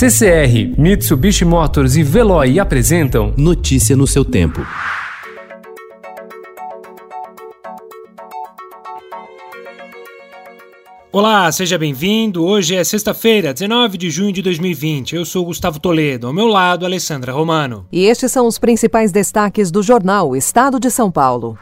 CCR, Mitsubishi Motors e Veloy apresentam Notícia no seu tempo. Olá, seja bem-vindo. Hoje é sexta-feira, 19 de junho de 2020. Eu sou Gustavo Toledo, ao meu lado, Alessandra Romano. E estes são os principais destaques do jornal Estado de São Paulo.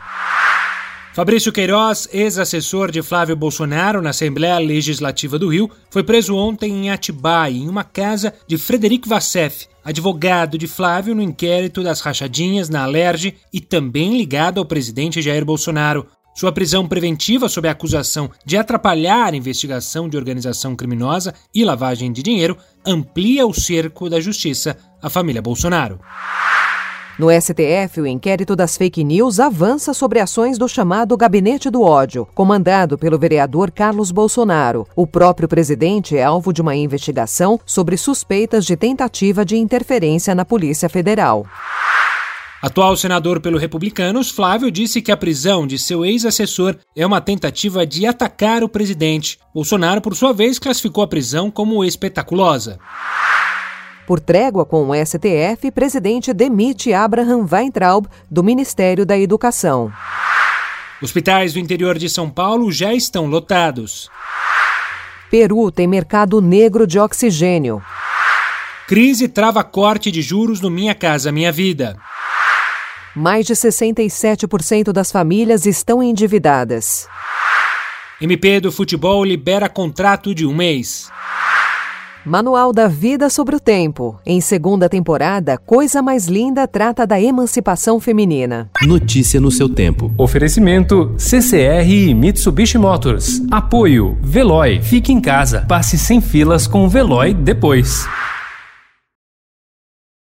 Fabrício Queiroz, ex-assessor de Flávio Bolsonaro na Assembleia Legislativa do Rio, foi preso ontem em Atibaia, em uma casa de Frederico Vassef, advogado de Flávio no inquérito das rachadinhas na Alerj e também ligado ao presidente Jair Bolsonaro. Sua prisão preventiva sob a acusação de atrapalhar a investigação de organização criminosa e lavagem de dinheiro amplia o cerco da justiça à família Bolsonaro. No STF, o inquérito das fake news avança sobre ações do chamado Gabinete do Ódio, comandado pelo vereador Carlos Bolsonaro. O próprio presidente é alvo de uma investigação sobre suspeitas de tentativa de interferência na Polícia Federal. Atual senador pelo Republicanos, Flávio disse que a prisão de seu ex-assessor é uma tentativa de atacar o presidente. Bolsonaro, por sua vez, classificou a prisão como espetaculosa. Por trégua com o STF, presidente demite Abraham Weintraub do Ministério da Educação. Hospitais do interior de São Paulo já estão lotados. Peru tem mercado negro de oxigênio. Crise trava corte de juros no Minha Casa Minha Vida. Mais de 67% das famílias estão endividadas. MP do Futebol libera contrato de um mês. Manual da Vida sobre o Tempo. Em segunda temporada, Coisa Mais Linda trata da emancipação feminina. Notícia no seu tempo. Oferecimento CCR e Mitsubishi Motors. Apoio Veloy. Fique em casa. Passe sem filas com o Veloy depois.